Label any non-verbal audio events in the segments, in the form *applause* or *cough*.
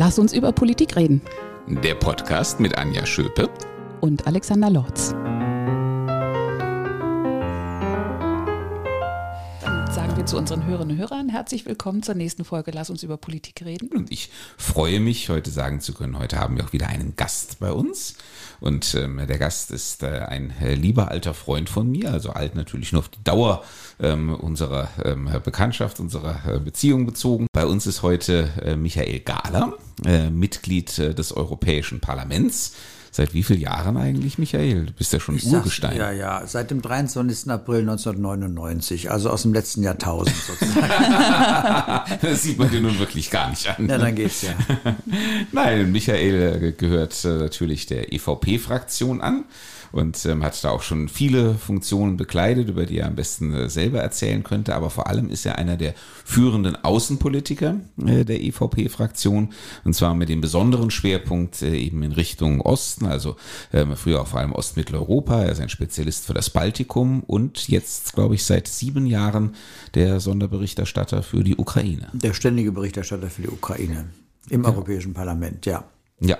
Lass uns über Politik reden. Der Podcast mit Anja Schöpe und Alexander Lorz. Zu unseren Hörerinnen und Hörern herzlich willkommen zur nächsten Folge Lass uns über Politik reden. Und ich freue mich, heute sagen zu können, heute haben wir auch wieder einen Gast bei uns. Und ähm, der Gast ist äh, ein äh, lieber alter Freund von mir, also alt natürlich nur auf die Dauer ähm, unserer ähm, Bekanntschaft, unserer äh, Beziehung bezogen. Bei uns ist heute äh, Michael Gahler, äh, Mitglied äh, des Europäischen Parlaments. Seit wie vielen Jahren eigentlich, Michael? Du bist ja schon Ich Urgestein. Ja, ja, seit dem 23. April 1999, also aus dem letzten Jahrtausend sozusagen. *laughs* das sieht man dir nun wirklich gar nicht an. ja, dann geht's ja. *laughs* Nein, Michael äh, gehört äh, natürlich der EVP-Fraktion an und ähm, hat da auch schon viele Funktionen bekleidet, über die er am besten äh, selber erzählen könnte. Aber vor allem ist er einer der führenden Außenpolitiker äh, der EVP-Fraktion und zwar mit dem besonderen Schwerpunkt äh, eben in Richtung Osten, also ähm, früher auch vor allem Ostmitteleuropa. Er ist ein Spezialist für das Baltikum und jetzt, glaube ich, seit sieben Jahren der Sonderberichterstatter für die Ukraine. Der ständige Berichterstatter für die Ukraine im ja. Europäischen Parlament, ja. Ja,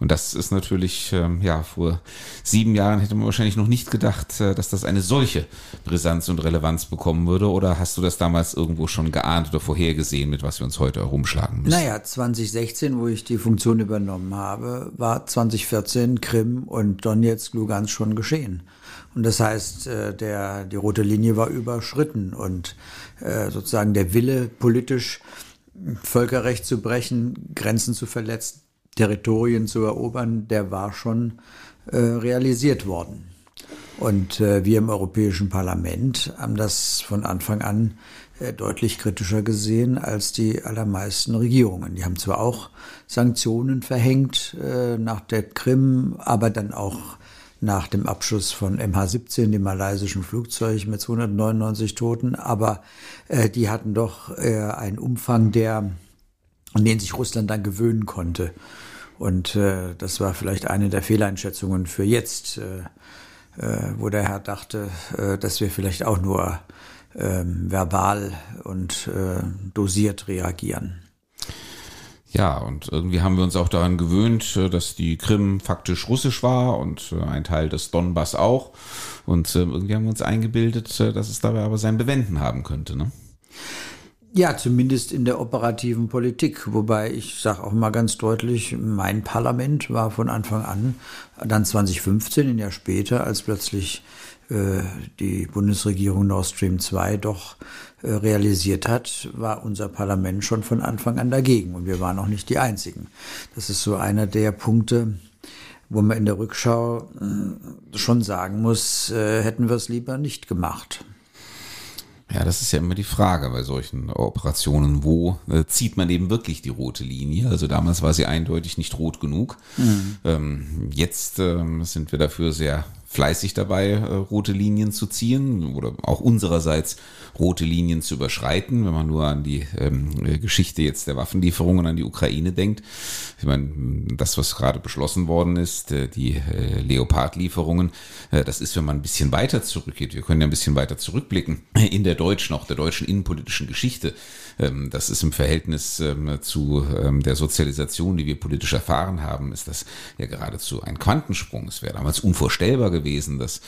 und das ist natürlich, ähm, ja, vor sieben Jahren hätte man wahrscheinlich noch nicht gedacht, äh, dass das eine solche Brisanz und Relevanz bekommen würde. Oder hast du das damals irgendwo schon geahnt oder vorhergesehen, mit was wir uns heute herumschlagen müssen? Naja, 2016, wo ich die Funktion übernommen habe, war 2014 Krim und Donetsk, Lugansk schon geschehen. Und das heißt, äh, der, die rote Linie war überschritten und äh, sozusagen der Wille politisch Völkerrecht zu brechen, Grenzen zu verletzen, Territorien zu erobern, der war schon äh, realisiert worden. Und äh, wir im Europäischen Parlament haben das von Anfang an äh, deutlich kritischer gesehen als die allermeisten Regierungen. Die haben zwar auch Sanktionen verhängt äh, nach der Krim, aber dann auch nach dem Abschuss von MH17, dem malaysischen Flugzeug mit 299 Toten, aber äh, die hatten doch äh, einen Umfang, der an den sich Russland dann gewöhnen konnte. Und äh, das war vielleicht eine der Fehleinschätzungen für jetzt, äh, äh, wo der Herr dachte, äh, dass wir vielleicht auch nur äh, verbal und äh, dosiert reagieren. Ja, und irgendwie haben wir uns auch daran gewöhnt, äh, dass die Krim faktisch russisch war und äh, ein Teil des Donbass auch. Und irgendwie haben wir uns eingebildet, dass es dabei aber sein Bewenden haben könnte. Ne? Ja, zumindest in der operativen Politik. Wobei ich sage auch mal ganz deutlich, mein Parlament war von Anfang an, dann 2015, ein Jahr später, als plötzlich äh, die Bundesregierung Nord Stream 2 doch äh, realisiert hat, war unser Parlament schon von Anfang an dagegen. Und wir waren auch nicht die Einzigen. Das ist so einer der Punkte, wo man in der Rückschau äh, schon sagen muss, äh, hätten wir es lieber nicht gemacht. Ja, das ist ja immer die Frage bei solchen Operationen. Wo äh, zieht man eben wirklich die rote Linie? Also damals war sie eindeutig nicht rot genug. Mhm. Ähm, jetzt ähm, sind wir dafür sehr fleißig dabei, äh, rote Linien zu ziehen oder auch unsererseits rote Linien zu überschreiten, wenn man nur an die ähm, Geschichte jetzt der Waffenlieferungen an die Ukraine denkt. Ich meine, das, was gerade beschlossen worden ist, äh, die äh, Leopard-Lieferungen, äh, das ist, wenn man ein bisschen weiter zurückgeht. Wir können ja ein bisschen weiter zurückblicken in der deutschen, auch der deutschen innenpolitischen Geschichte. Ähm, das ist im Verhältnis ähm, zu ähm, der Sozialisation, die wir politisch erfahren haben, ist das ja geradezu ein Quantensprung. Es wäre damals unvorstellbar gewesen, dass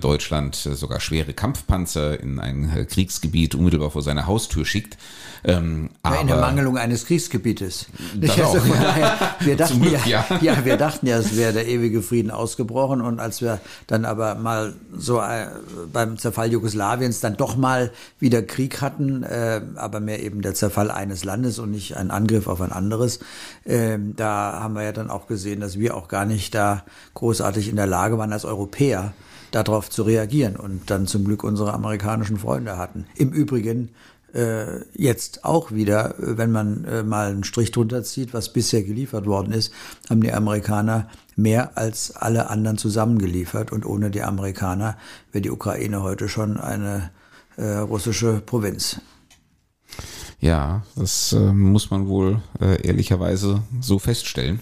Deutschland sogar schwere Kampfpanzer in ein Kriegsgebiet unmittelbar vor seiner Haustür schickt. Ähm, ja, in der Mangelung eines Kriegsgebietes. Also auch, daher, wir *laughs* dachten Glück, ja, ja. ja, wir dachten ja, es wäre der ewige Frieden ausgebrochen und als wir dann aber mal so äh, beim Zerfall Jugoslawiens dann doch mal wieder Krieg hatten, äh, aber mehr eben der Zerfall eines Landes und nicht ein Angriff auf ein anderes, äh, da haben wir ja dann auch gesehen, dass wir auch gar nicht da großartig in der Lage waren als Europäer darauf zu reagieren und dann zum Glück unsere amerikanischen Freunde hatten. Im Übrigen äh, jetzt auch wieder, wenn man äh, mal einen Strich drunter zieht, was bisher geliefert worden ist, haben die Amerikaner mehr als alle anderen zusammengeliefert. Und ohne die Amerikaner wäre die Ukraine heute schon eine äh, russische Provinz. Ja, das äh, muss man wohl äh, ehrlicherweise so feststellen.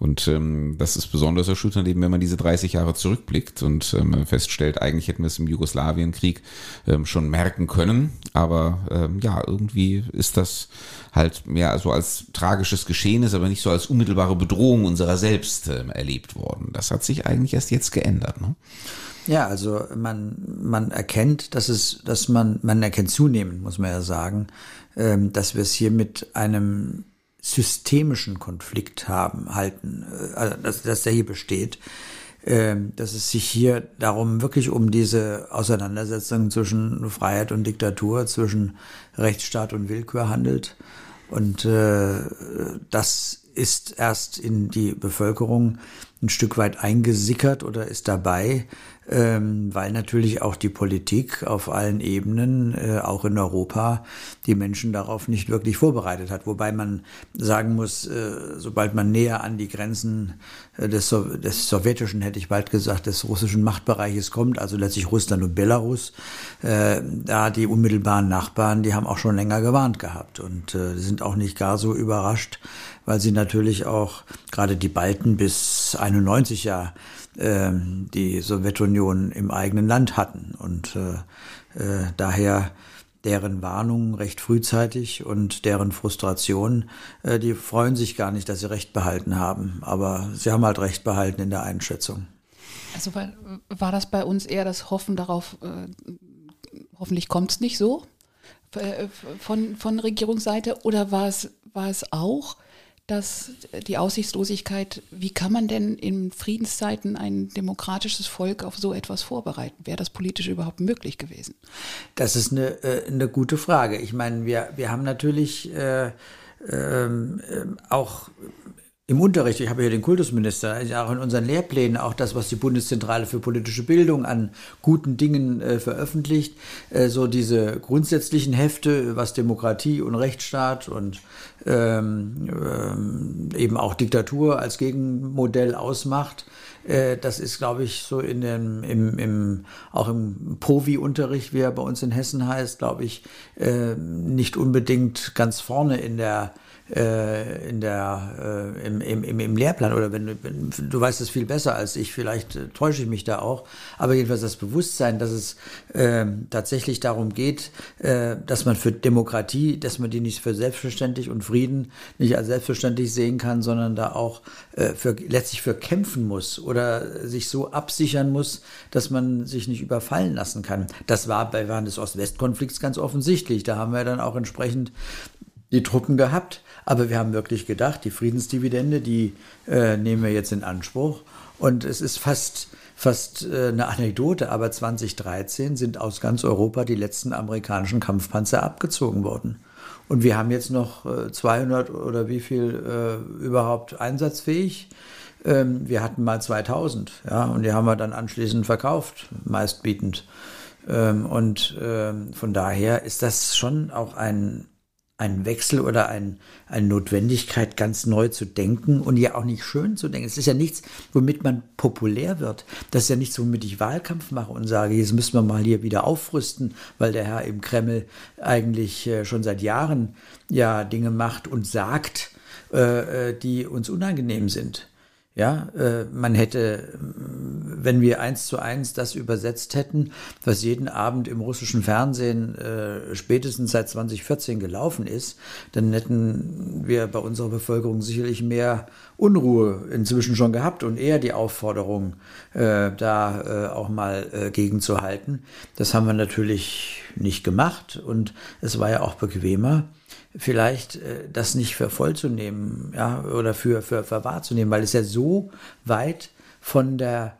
Und ähm, das ist besonders erschütternd, eben wenn man diese 30 Jahre zurückblickt und ähm, feststellt, eigentlich hätten wir es im Jugoslawienkrieg ähm, schon merken können. Aber ähm, ja, irgendwie ist das halt mehr so als tragisches Geschehnis, aber nicht so als unmittelbare Bedrohung unserer selbst ähm, erlebt worden. Das hat sich eigentlich erst jetzt geändert. Ne? Ja, also man, man erkennt, dass es, dass man, man erkennt zunehmend, muss man ja sagen, ähm, dass wir es hier mit einem systemischen Konflikt haben, halten, äh, also dass, dass der hier besteht, ähm, dass es sich hier darum wirklich um diese Auseinandersetzung zwischen Freiheit und Diktatur, zwischen Rechtsstaat und Willkür handelt. Und äh, das ist erst in die Bevölkerung ein Stück weit eingesickert oder ist dabei ähm, weil natürlich auch die Politik auf allen Ebenen, äh, auch in Europa, die Menschen darauf nicht wirklich vorbereitet hat. Wobei man sagen muss, äh, sobald man näher an die Grenzen äh, des, so des sowjetischen, hätte ich bald gesagt, des russischen Machtbereiches kommt, also letztlich Russland und Belarus, äh, da die unmittelbaren Nachbarn, die haben auch schon länger gewarnt gehabt und äh, sind auch nicht gar so überrascht, weil sie natürlich auch gerade die Balten bis 91 ja ähm, die Sowjetunion im eigenen Land hatten. Und äh, äh, daher deren Warnungen recht frühzeitig und deren Frustration, äh, die freuen sich gar nicht, dass sie Recht behalten haben. Aber sie haben halt Recht behalten in der Einschätzung. Also war, war das bei uns eher das Hoffen darauf, äh, hoffentlich kommt es nicht so äh, von, von Regierungsseite oder war es, war es auch dass die Aussichtslosigkeit, wie kann man denn in Friedenszeiten ein demokratisches Volk auf so etwas vorbereiten? Wäre das politisch überhaupt möglich gewesen? Das ist eine, äh, eine gute Frage. Ich meine, wir, wir haben natürlich äh, ähm, äh, auch im Unterricht, ich habe hier den Kultusminister, also auch in unseren Lehrplänen, auch das, was die Bundeszentrale für politische Bildung an guten Dingen äh, veröffentlicht, äh, so diese grundsätzlichen Hefte, was Demokratie und Rechtsstaat und ähm, ähm, eben auch Diktatur als Gegenmodell ausmacht. Äh, das ist, glaube ich, so in dem, im, im, auch im Povi-Unterricht, wie er bei uns in Hessen heißt, glaube ich, äh, nicht unbedingt ganz vorne in der äh, in der, äh, im, im, im Lehrplan oder wenn, wenn du weißt es viel besser als ich, vielleicht äh, täusche ich mich da auch, aber jedenfalls das Bewusstsein, dass es äh, tatsächlich darum geht, äh, dass man für Demokratie, dass man die nicht für selbstverständlich und Frieden nicht als selbstverständlich sehen kann, sondern da auch äh, für, letztlich für kämpfen muss oder sich so absichern muss, dass man sich nicht überfallen lassen kann. Das war bei während des Ost-West-Konflikts ganz offensichtlich. Da haben wir dann auch entsprechend die Truppen gehabt. Aber wir haben wirklich gedacht, die Friedensdividende, die äh, nehmen wir jetzt in Anspruch. Und es ist fast, fast äh, eine Anekdote, aber 2013 sind aus ganz Europa die letzten amerikanischen Kampfpanzer abgezogen worden. Und wir haben jetzt noch äh, 200 oder wie viel äh, überhaupt einsatzfähig. Ähm, wir hatten mal 2000, ja, und die haben wir dann anschließend verkauft, meistbietend. Ähm, und ähm, von daher ist das schon auch ein ein Wechsel oder ein, eine Notwendigkeit, ganz neu zu denken und ja auch nicht schön zu denken. Es ist ja nichts, womit man populär wird. Das ist ja nichts, womit ich Wahlkampf mache und sage, jetzt müssen wir mal hier wieder aufrüsten, weil der Herr im Kreml eigentlich äh, schon seit Jahren ja Dinge macht und sagt, äh, äh, die uns unangenehm sind. Ja, äh, man hätte, wenn wir eins zu eins das übersetzt hätten, was jeden Abend im russischen Fernsehen äh, spätestens seit 2014 gelaufen ist, dann hätten wir bei unserer Bevölkerung sicherlich mehr Unruhe inzwischen schon gehabt und eher die Aufforderung, äh, da äh, auch mal äh, gegenzuhalten. Das haben wir natürlich nicht gemacht und es war ja auch bequemer vielleicht äh, das nicht für voll zu nehmen, ja, oder für, für, für wahrzunehmen, weil es ja so weit von der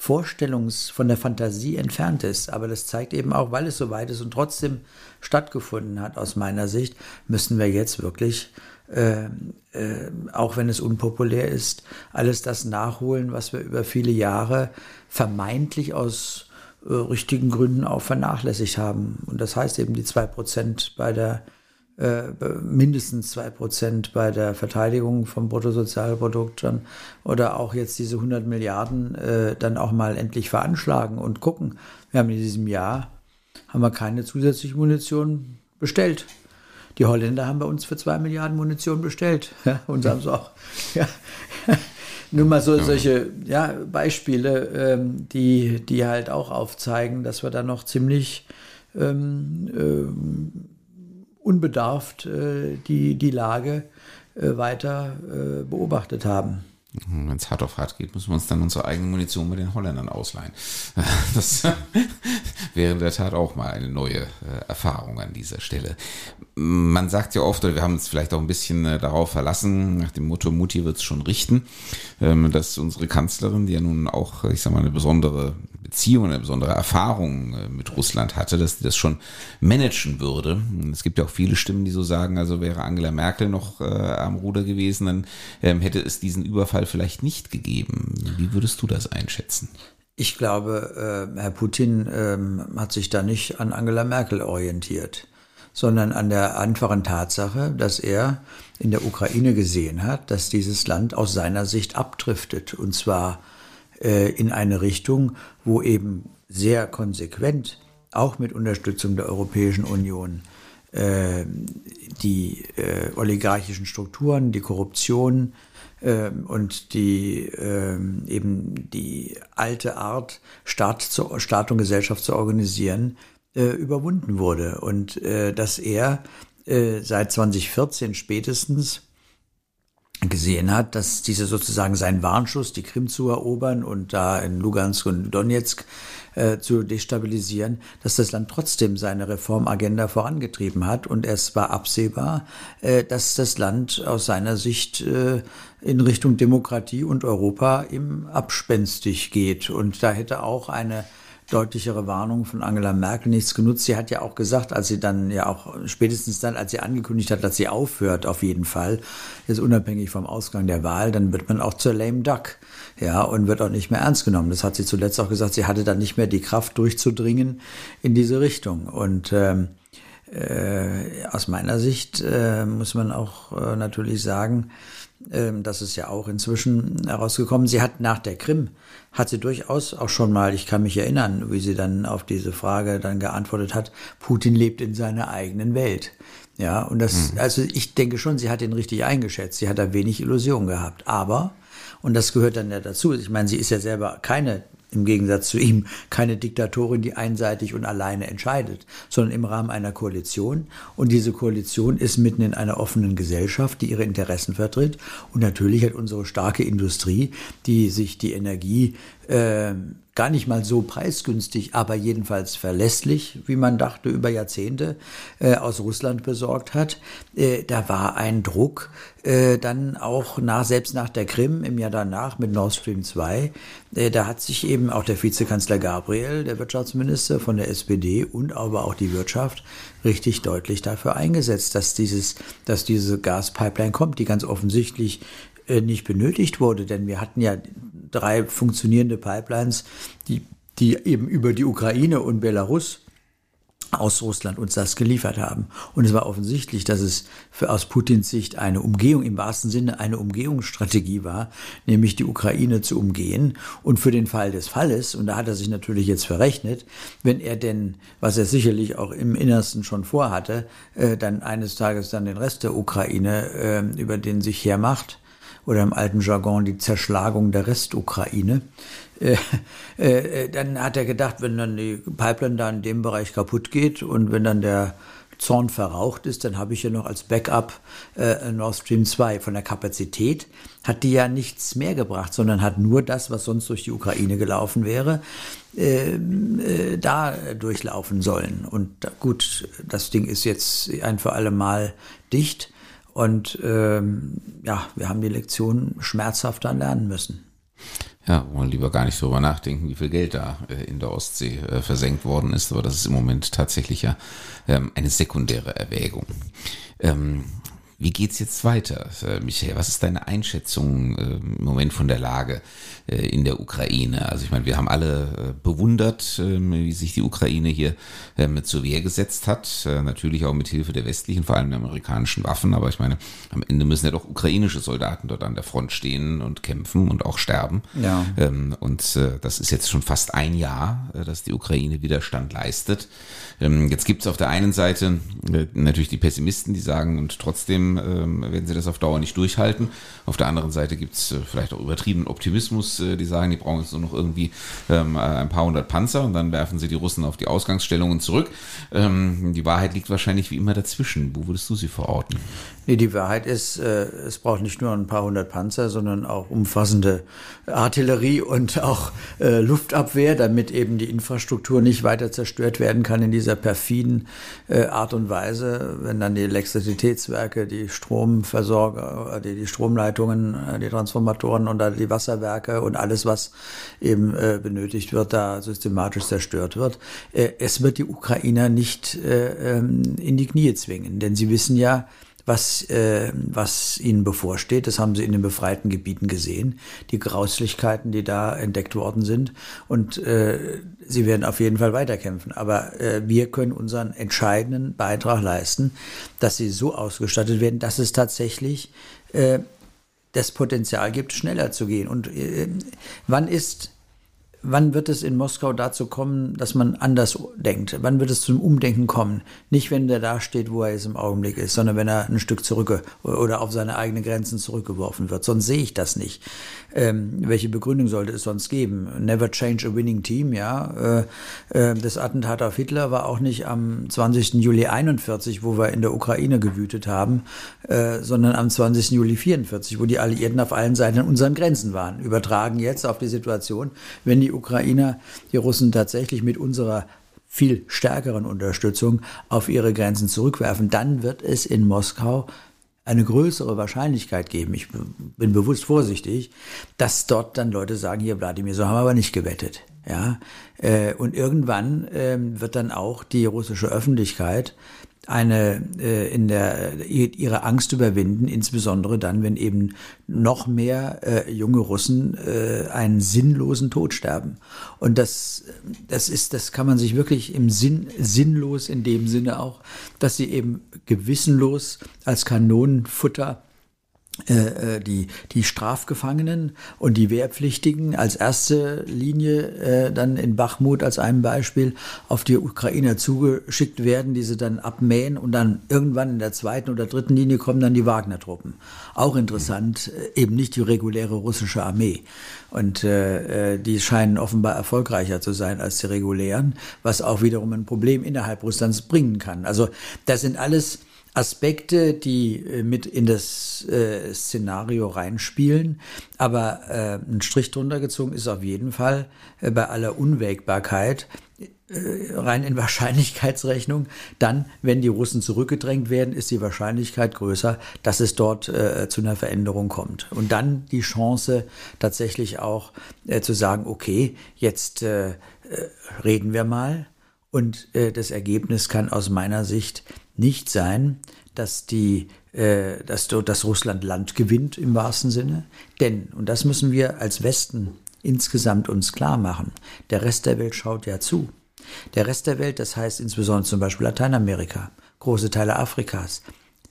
Vorstellungs-, von der Fantasie entfernt ist. Aber das zeigt eben auch, weil es so weit ist und trotzdem stattgefunden hat, aus meiner Sicht, müssen wir jetzt wirklich, äh, äh, auch wenn es unpopulär ist, alles das nachholen, was wir über viele Jahre vermeintlich aus äh, richtigen Gründen auch vernachlässigt haben. Und das heißt eben die zwei Prozent bei der äh, mindestens zwei Prozent bei der Verteidigung vom Bruttosozialprodukt dann, oder auch jetzt diese 100 Milliarden äh, dann auch mal endlich veranschlagen und gucken. Wir haben in diesem Jahr haben wir keine zusätzliche Munition bestellt. Die Holländer haben bei uns für zwei Milliarden Munition bestellt. *laughs* Ja, und haben es auch. Ja, *laughs* Nur mal so solche ja, Beispiele, ähm, die, die halt auch aufzeigen, dass wir da noch ziemlich ähm, äh, unbedarft äh, die, die Lage äh, weiter äh, beobachtet haben. Wenn es hart auf hart geht, müssen wir uns dann unsere eigene Munition mit den Holländern ausleihen. *laughs* Das *laughs* wäre in der Tat auch mal eine neue Erfahrung an dieser Stelle. Man sagt ja oft, oder wir haben uns vielleicht auch ein bisschen darauf verlassen, nach dem Motto, Mutti wird es schon richten, ähm, dass unsere Kanzlerin, die ja nun auch, ich sag mal, eine besondere Beziehung, eine besondere Erfahrung äh, mit Russland hatte, dass sie das schon managen würde. Es gibt ja auch viele Stimmen, die so sagen, also wäre Angela Merkel noch äh, am Ruder gewesen, dann ähm, hätte es diesen Überfall vielleicht nicht gegeben. Wie würdest du das einschätzen? Ich glaube, äh, Herr Putin ähm, hat sich da nicht an Angela Merkel orientiert, sondern an der einfachen Tatsache, dass er in der Ukraine gesehen hat, dass dieses Land aus seiner Sicht abdriftet. Und zwar äh, in eine Richtung, wo eben sehr konsequent, auch mit Unterstützung der Europäischen Union, äh, die äh, oligarchischen Strukturen, die Korruption, ähm, und die ähm, eben die alte Art, Staat, zu, Staat und Gesellschaft zu organisieren, äh, überwunden wurde. Und äh, dass er äh, seit 2014 spätestens gesehen hat, dass diese sozusagen sein Warnschuss, die Krim zu erobern und da in Lugansk und Donetsk äh, zu destabilisieren, dass das Land trotzdem seine Reformagenda vorangetrieben hat und es war absehbar, äh, dass das Land aus seiner Sicht äh, in Richtung Demokratie und Europa im abspenstig geht. Und da hätte auch eine deutlichere Warnung von Angela Merkel nichts genutzt. Sie hat ja auch gesagt, als sie dann ja auch spätestens dann, als sie angekündigt hat, dass sie aufhört, auf jeden Fall, jetzt unabhängig vom Ausgang der Wahl, dann wird man auch zur lame duck, ja, und wird auch nicht mehr ernst genommen. Das hat sie zuletzt auch gesagt. Sie hatte dann nicht mehr die Kraft durchzudringen in diese Richtung. Und ähm, äh, aus meiner Sicht äh, muss man auch äh, natürlich sagen, das ist ja auch inzwischen herausgekommen. Sie hat nach der Krim, hat sie durchaus auch schon mal, ich kann mich erinnern, wie sie dann auf diese Frage dann geantwortet hat, Putin lebt in seiner eigenen Welt. Ja, und das, mhm. also ich denke schon, sie hat ihn richtig eingeschätzt. Sie hat da wenig Illusion gehabt. Aber, und das gehört dann ja dazu, ich meine, sie ist ja selber keine im Gegensatz zu ihm keine Diktatorin, die einseitig und alleine entscheidet, sondern im Rahmen einer Koalition. Und diese Koalition ist mitten in einer offenen Gesellschaft, die ihre Interessen vertritt. Und natürlich hat unsere starke Industrie, die sich die Energie äh, gar nicht mal so preisgünstig, aber jedenfalls verlässlich, wie man dachte, über Jahrzehnte äh, aus Russland besorgt hat. Äh, da war ein Druck, äh, dann auch nach, selbst nach der Krim im Jahr danach mit Nord Stream 2, äh, da hat sich eben auch der Vizekanzler Gabriel, der Wirtschaftsminister von der SPD und aber auch die Wirtschaft richtig deutlich dafür eingesetzt, dass dieses, dass diese Gaspipeline kommt, die ganz offensichtlich nicht benötigt wurde, denn wir hatten ja drei funktionierende Pipelines, die, die eben über die Ukraine und Belarus aus Russland uns das geliefert haben. Und es war offensichtlich, dass es für aus Putins Sicht eine Umgehung, im wahrsten Sinne eine Umgehungsstrategie war, nämlich die Ukraine zu umgehen. Und für den Fall des Falles, und da hat er sich natürlich jetzt verrechnet, wenn er denn, was er sicherlich auch im Innersten schon vorhatte, äh, dann eines Tages dann den Rest der Ukraine äh, über den sich hermacht, oder im alten Jargon die Zerschlagung der Restukraine. Äh, äh, dann hat er gedacht, wenn dann die Pipeline da in dem Bereich kaputt geht und wenn dann der Zorn verraucht ist, dann habe ich ja noch als Backup äh, Nord Stream 2. Von der Kapazität hat die ja nichts mehr gebracht, sondern hat nur das, was sonst durch die Ukraine gelaufen wäre, äh, äh, da durchlaufen sollen. Und gut, das Ding ist jetzt ein für alle Mal dicht. Und ähm, ja, wir haben die Lektion schmerzhaft dann lernen müssen. Ja, wollen lieber gar nicht darüber nachdenken, wie viel Geld da äh, in der Ostsee äh, versenkt worden ist, aber das ist im Moment tatsächlich ja ähm, eine sekundäre Erwägung. Ähm, wie geht's jetzt weiter, äh, Michael? Was ist deine Einschätzung äh, im Moment von der Lage äh, in der Ukraine? Also ich meine, wir haben alle bewundert, ähm, wie sich die Ukraine hier ähm, zur Wehr gesetzt hat. Natürlich auch mit Hilfe der westlichen, vor allem der amerikanischen Waffen. Aber ich meine, am Ende müssen ja doch ukrainische Soldaten dort an der Front stehen und kämpfen und auch sterben. Ja. Ähm, und das ist jetzt schon fast ein Jahr, dass die Ukraine Widerstand leistet. Jetzt gibt es auf der einen Seite natürlich die Pessimisten, die sagen, und trotzdem ähm, werden sie das auf Dauer nicht durchhalten. Auf der anderen Seite gibt es äh, vielleicht auch übertriebenen Optimismus, äh, die sagen, die brauchen jetzt nur noch irgendwie ähm, äh, ein paar hundert Panzer und dann werfen sie die Russen auf die Ausgangsstellungen zurück. Ähm, die Wahrheit liegt wahrscheinlich wie immer dazwischen. Wo würdest du sie verorten? Nee, die Wahrheit ist, äh, es braucht nicht nur ein paar hundert Panzer, sondern auch umfassende Artillerie und auch äh, Luftabwehr, damit eben die Infrastruktur nicht weiter zerstört werden kann in dieser perfiden äh, Art und Weise, wenn dann die Elektrizitätswerke, die Stromversorger, äh, die, die Stromleitungen, äh, die Transformatoren und die Wasserwerke und alles, was eben äh, benötigt wird, da systematisch zerstört wird. Äh, es wird die Ukrainer nicht äh, ähm, in die Knie zwingen, denn sie wissen ja, was, äh, was ihnen bevorsteht. Das haben sie in den befreiten Gebieten gesehen, die Grauslichkeiten, die da entdeckt worden sind. Und äh, sie werden auf jeden Fall weiterkämpfen. Aber äh, wir können unseren entscheidenden Beitrag leisten, dass sie so ausgestattet werden, dass es tatsächlich äh, das Potenzial gibt, schneller zu gehen. Und äh, wann ist Wann wird es in Moskau dazu kommen, dass man anders denkt? Wann wird es zum Umdenken kommen? Nicht, wenn der da steht, wo er jetzt im Augenblick ist, sondern wenn er ein Stück zurück oder auf seine eigenen Grenzen zurückgeworfen wird. Sonst sehe ich das nicht. Ähm, welche Begründung sollte es sonst geben? Never change a winning team, ja. Äh, äh, das Attentat auf Hitler war auch nicht am 20. Juli 41, wo wir in der Ukraine gewütet haben, äh, sondern am 20. Juli 44, wo die Alliierten auf allen Seiten an unseren Grenzen waren. Übertragen jetzt auf die Situation, wenn die Ukrainer die Russen tatsächlich mit unserer viel stärkeren Unterstützung auf ihre Grenzen zurückwerfen, dann wird es in Moskau eine größere Wahrscheinlichkeit geben, ich bin bewusst vorsichtig, dass dort dann Leute sagen, hier Wladimir, so haben wir aber nicht gewettet. Ja, äh, und irgendwann ähm, wird dann auch die russische Öffentlichkeit eine äh, in der ihre Angst überwinden, insbesondere dann, wenn eben noch mehr äh, junge Russen äh, einen sinnlosen Tod sterben. Und das das ist das kann man sich wirklich im Sinn sinnlos in dem Sinne auch, dass sie eben gewissenlos als Kanonenfutter äh, äh, die, die Strafgefangenen und die Wehrpflichtigen als erste Linie äh, dann in Bachmut als ein Beispiel auf die Ukrainer zugeschickt werden, die sie dann abmähen und dann irgendwann in der zweiten oder dritten Linie kommen dann die Wagner-Truppen. Auch interessant, äh, eben nicht die reguläre russische Armee. Und äh, äh, die scheinen offenbar erfolgreicher zu sein als die regulären, was auch wiederum ein Problem innerhalb Russlands bringen kann. Also das sind alles Aspekte, die äh, mit in das äh, Szenario reinspielen. Aber äh, ein Strich drunter gezogen ist auf jeden Fall äh, bei aller Unwägbarkeit äh, rein in *laughs* Wahrscheinlichkeitsrechnung. Dann, wenn die Russen zurückgedrängt werden, ist die Wahrscheinlichkeit größer, dass es dort äh, zu einer Veränderung kommt. Und dann die Chance tatsächlich auch zu sagen, okay, jetzt reden wir mal. Und das Ergebnis kann aus meiner Sicht nicht sein, dass die äh, dass, dass Russland Land gewinnt im wahrsten Sinne. Denn, und das müssen wir als Westen insgesamt uns klar machen, der Rest der Welt schaut ja zu. Der Rest der Welt, das heißt insbesondere zum Beispiel Lateinamerika, große Teile Afrikas,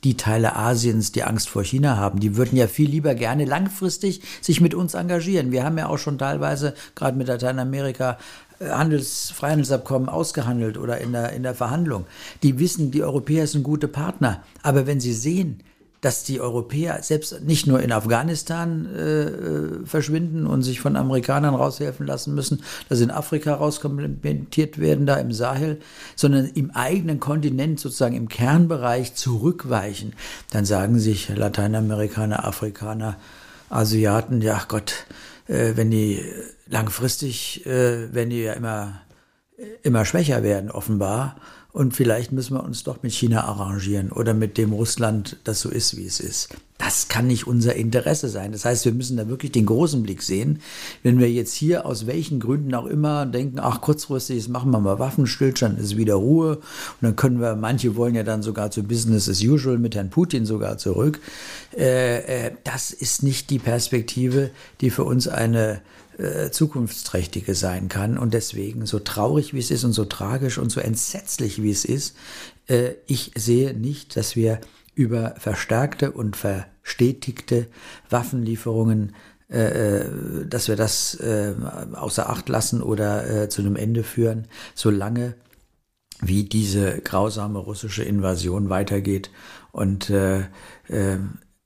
die Teile Asiens, die Angst vor China haben, die würden ja viel lieber gerne langfristig sich mit uns engagieren. Wir haben ja auch schon teilweise, gerade mit Lateinamerika, Handels, Freihandelsabkommen ausgehandelt oder in der, in der Verhandlung. Die wissen, die Europäer sind gute Partner. Aber wenn sie sehen, dass die Europäer selbst nicht nur in Afghanistan äh, verschwinden und sich von Amerikanern raushelfen lassen müssen, dass in Afrika rauskomplementiert werden, da im Sahel, sondern im eigenen Kontinent sozusagen im Kernbereich zurückweichen, dann sagen sich Lateinamerikaner, Afrikaner, Asiaten, ja Gott, äh, wenn die langfristig, äh, wenn die ja immer, immer schwächer werden, offenbar. Und vielleicht müssen wir uns doch mit China arrangieren oder mit dem Russland, das so ist, wie es ist. Das kann nicht unser Interesse sein. Das heißt, wir müssen da wirklich den großen Blick sehen. Wenn wir jetzt hier aus welchen Gründen auch immer denken, ach, kurzfristig, jetzt machen wir mal Waffenstillstand, ist wieder Ruhe. Und dann können wir, manche wollen ja dann sogar zu Business as usual mit Herrn Putin sogar zurück. Äh, äh, das ist nicht die Perspektive, die für uns eine äh, zukunftsträchtige sein kann. Und deswegen, so traurig wie es ist und so tragisch und so entsetzlich wie es ist, äh, ich sehe nicht, dass wir über verstärkte und verstetigte Waffenlieferungen äh, äh, dass wir das äh, außer Acht lassen oder äh, zu einem Ende führen, solange wie diese grausame russische Invasion weitergeht. Und äh, äh,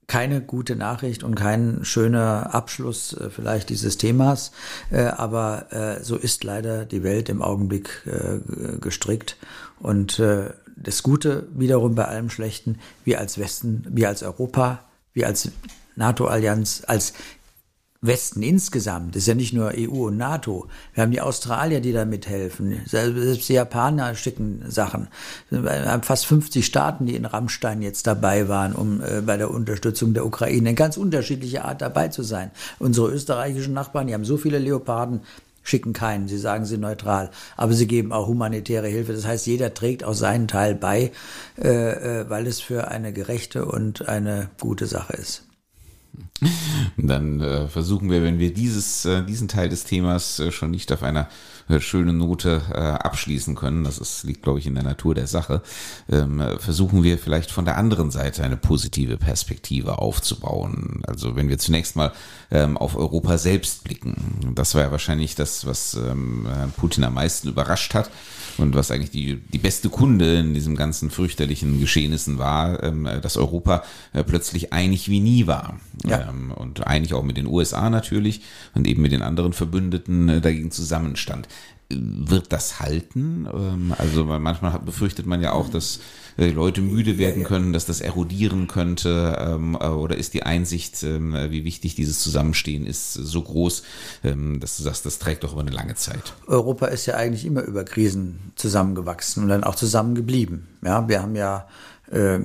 keine gute Nachricht und kein schöner Abschluss äh, vielleicht dieses Themas, aber so ist leider die Welt im Augenblick gestrickt. Und das Gute wiederum bei allem Schlechten, wir als Westen, wir als Europa, wir als NATO-Allianz, als Westen insgesamt, das ist ja nicht nur EU und NATO. Wir haben die Australier, die da mithelfen. Selbst die Japaner schicken Sachen. Wir haben fast 50 Staaten, die in Rammstein jetzt dabei waren, um äh, bei der Unterstützung der Ukraine in ganz unterschiedlicher Art dabei zu sein. Unsere österreichischen Nachbarn, die haben so viele Leoparden, schicken keinen. Sie sagen sie neutral. Aber sie geben auch humanitäre Hilfe. Das heißt, jeder trägt auch seinen Teil bei, äh, äh weil es für eine gerechte und eine gute Sache ist. Dann äh, versuchen wir, wenn wir dieses, äh, diesen Teil des Themas äh, schon nicht auf einer schöne Note äh, abschließen können, das ist, liegt, glaube ich, in der Natur der Sache, ähm, versuchen wir vielleicht von der anderen Seite eine positive Perspektive aufzubauen. Also wenn wir zunächst mal ähm, auf Europa selbst blicken, das war ja wahrscheinlich das, was ähm, Herrn Putin am meisten überrascht hat und was eigentlich die, die beste Kunde in diesem ganzen fürchterlichen Geschehnissen war, ähm, dass Europa äh, plötzlich einig wie nie war. Ja. Ähm, und einig auch mit den USA natürlich und eben mit den anderen Verbündeten äh, dagegen zusammenstand. Wird das halten? Ähm, also manchmal befürchtet man ja auch, dass äh, Leute müde werden können, dass das erodieren könnte? Ähm, äh, oder ist die Einsicht, ähm, wie wichtig dieses Zusammenstehen ist, so groß, dass du sagst, das trägt doch über eine lange Zeit? Europa ist ja eigentlich immer über Krisen zusammengewachsen und dann auch zusammengeblieben. Ja, wir haben ja äh,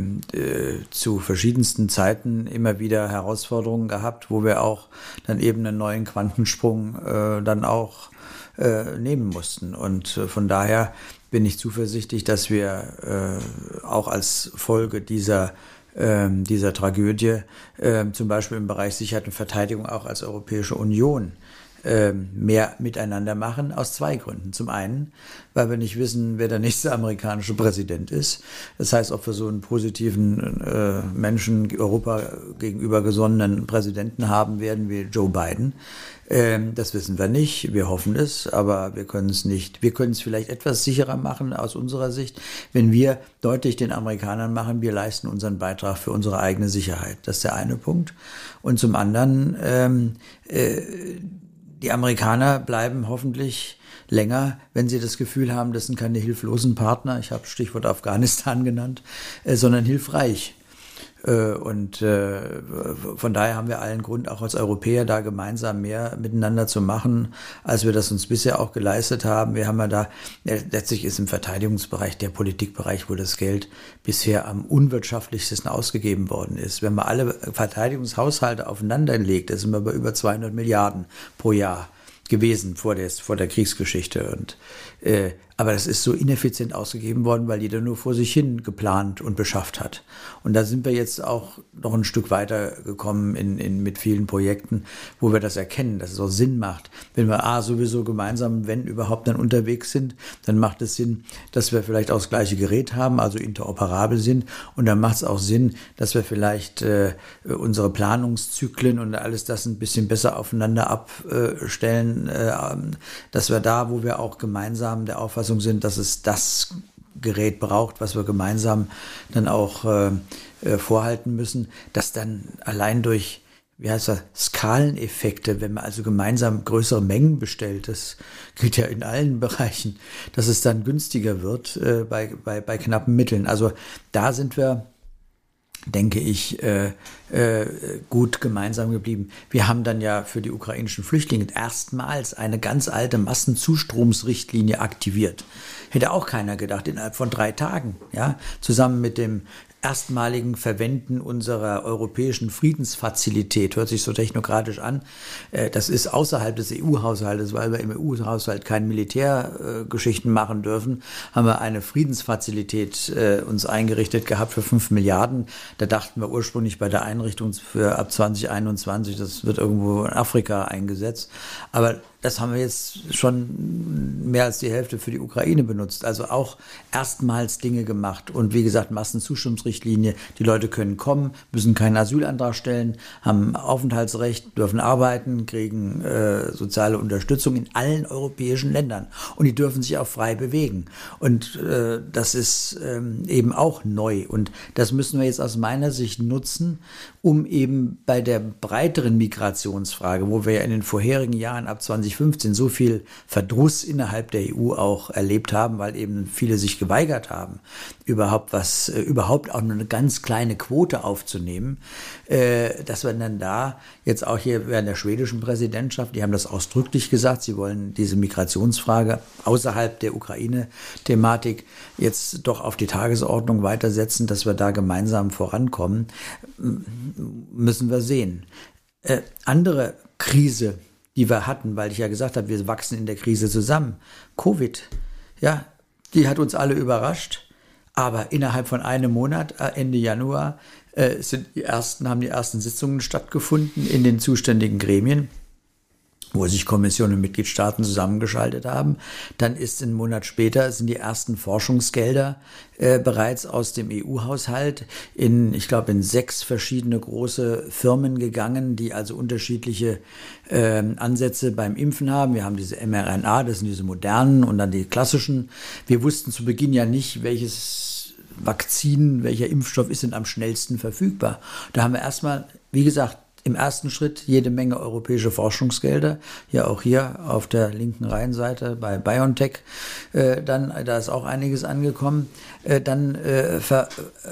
zu verschiedensten Zeiten immer wieder Herausforderungen gehabt, wo wir auch dann eben einen neuen Quantensprung äh, dann auch äh, nehmen mussten. Und äh, von daher bin ich zuversichtlich, dass wir äh, auch als Folge dieser ähm, dieser Tragödie, äh, zum Beispiel im Bereich Sicherheit und Verteidigung auch als Europäische Union ähm, mehr miteinander machen, aus zwei Gründen. Zum einen, weil wir nicht wissen, wer der nächste amerikanische Präsident ist. Das heißt, ob wir so einen positiven äh, Menschen Europa gegenüber gesonnenen Präsidenten haben werden wie Joe Biden. Ähm, das wissen wir nicht. Wir hoffen es, aber wir können es nicht. Wir können es vielleicht etwas sicherer machen aus unserer Sicht, wenn wir deutlich den Amerikanern machen, wir leisten unseren Beitrag für unsere eigene Sicherheit. Das ist der eine Punkt. Und zum anderen, ähm, äh, die Amerikaner bleiben hoffentlich länger, wenn sie das Gefühl haben, das sind keine hilflosen Partner, ich habe Stichwort Afghanistan *laughs* genannt, äh, sondern hilfreich. Äh, und äh, von daher haben wir allen Grund, auch als Europäer da gemeinsam mehr miteinander zu machen, als wir das uns bisher auch geleistet haben. Wir haben ja da, letztlich ist im Verteidigungsbereich der Politikbereich, wo das Geld bisher am unwirtschaftlichsten ausgegeben worden ist. Wenn man alle Verteidigungshaushalte aufeinander legt, da sind wir bei über 200 Milliarden pro Jahr gewesen vor der, vor der Kriegsgeschichte. Und äh, aber das ist so ineffizient ausgegeben worden, weil jeder nur vor sich hin geplant und beschafft hat. Und da sind wir jetzt auch noch ein Stück weiter gekommen in, in, mit vielen Projekten, wo wir das erkennen, dass es auch Sinn macht. Wenn wir A, sowieso gemeinsam, wenn überhaupt dann unterwegs sind, dann macht es Sinn, dass wir vielleicht auch das gleiche Gerät haben, also interoperabel sind. Und dann macht es auch Sinn, dass wir vielleicht äh, unsere Planungszyklen und alles das ein bisschen besser aufeinander abstellen, äh, dass wir da, wo wir auch gemeinsam der Auffassung Auffassung sind, dass es das Gerät braucht, was wir gemeinsam dann auch äh, äh, vorhalten müssen, dass dann allein durch wie heißt das, Skaleneffekte, wenn man also gemeinsam größere Mengen bestellt, das gilt ja in allen *laughs* Bereichen, dass es dann günstiger wird äh, bei, bei, bei knappen Mitteln. Also da sind wir denke ich, äh, äh, gut gemeinsam geblieben. Wir haben dann ja für die ukrainischen Flüchtlinge erstmals eine ganz alte Massenzustromsrichtlinie aktiviert. Hätte auch keiner gedacht, innerhalb von drei Tagen, ja, zusammen mit dem erstmaligen Verwenden unserer europäischen Friedensfazilität, hört sich so technokratisch an. Äh, das ist außerhalb des EU-Haushaltes, weil wir im EU-Haushalt keine Militärgeschichten machen dürfen, haben wir eine Friedensfazilität äh, uns eingerichtet gehabt für fünf Milliarden. Da dachten wir ursprünglich bei der Einrichtung für ab 2021, das wird irgendwo in Afrika eingesetzt. Aber das haben wir jetzt schon mehr als die Hälfte für die Ukraine benutzt. Also auch erstmals Dinge gemacht. Und wie gesagt, Massenzustimmungsrichtlinie. Die Leute können kommen, müssen keinen Asylantrag stellen, haben Aufenthaltsrecht, dürfen arbeiten, kriegen äh, soziale Unterstützung in allen europäischen Ländern. Und die dürfen sich auch frei bewegen. Und äh, das ist ähm, eben auch neu. Und das müssen wir jetzt aus meiner Sicht nutzen, um eben bei der breiteren Migrationsfrage, wo wir ja in den vorherigen Jahren ab 2015 so viel Verdruss innerhalb der EU auch erlebt haben, weil eben viele sich geweigert haben, überhaupt was, äh, überhaupt auch nur eine ganz kleine Quote aufzunehmen, äh, dass wir dann da jetzt auch hier während der schwedischen Präsidentschaft, die haben das ausdrücklich gesagt, sie wollen diese Migrationsfrage außerhalb der Ukraine-Thematik jetzt doch auf die Tagesordnung weitersetzen, dass wir da gemeinsam vorankommen, müssen wir sehen. Äh, andere Krise, die wir hatten, weil ich ja gesagt habe, wir wachsen in der Krise zusammen. Covid, ja, die hat uns alle überrascht. Aber innerhalb von einem Monat, äh, Ende Januar, äh, sind die ersten, haben die ersten Sitzungen stattgefunden in den zuständigen Gremien wo sich Kommission und Mitgliedstaaten zusammengeschaltet haben. Dann ist ein Monat später sind die ersten Forschungsgelder äh, bereits aus dem EU-Haushalt in, ich glaube, in sechs verschiedene große Firmen gegangen, die also unterschiedliche äh, Ansätze beim Impfen haben. Wir haben diese mRNA, das sind diese modernen und dann die klassischen. Wir wussten zu Beginn ja nicht, welches Vakzin, welcher Impfstoff ist denn am schnellsten verfügbar. Da haben wir erstmal, wie gesagt, im ersten Schritt jede Menge europäische Forschungsgelder, ja auch hier auf der linken Rheinseite bei BioNTech, äh, dann, da ist auch einiges angekommen, äh, dann äh, ver,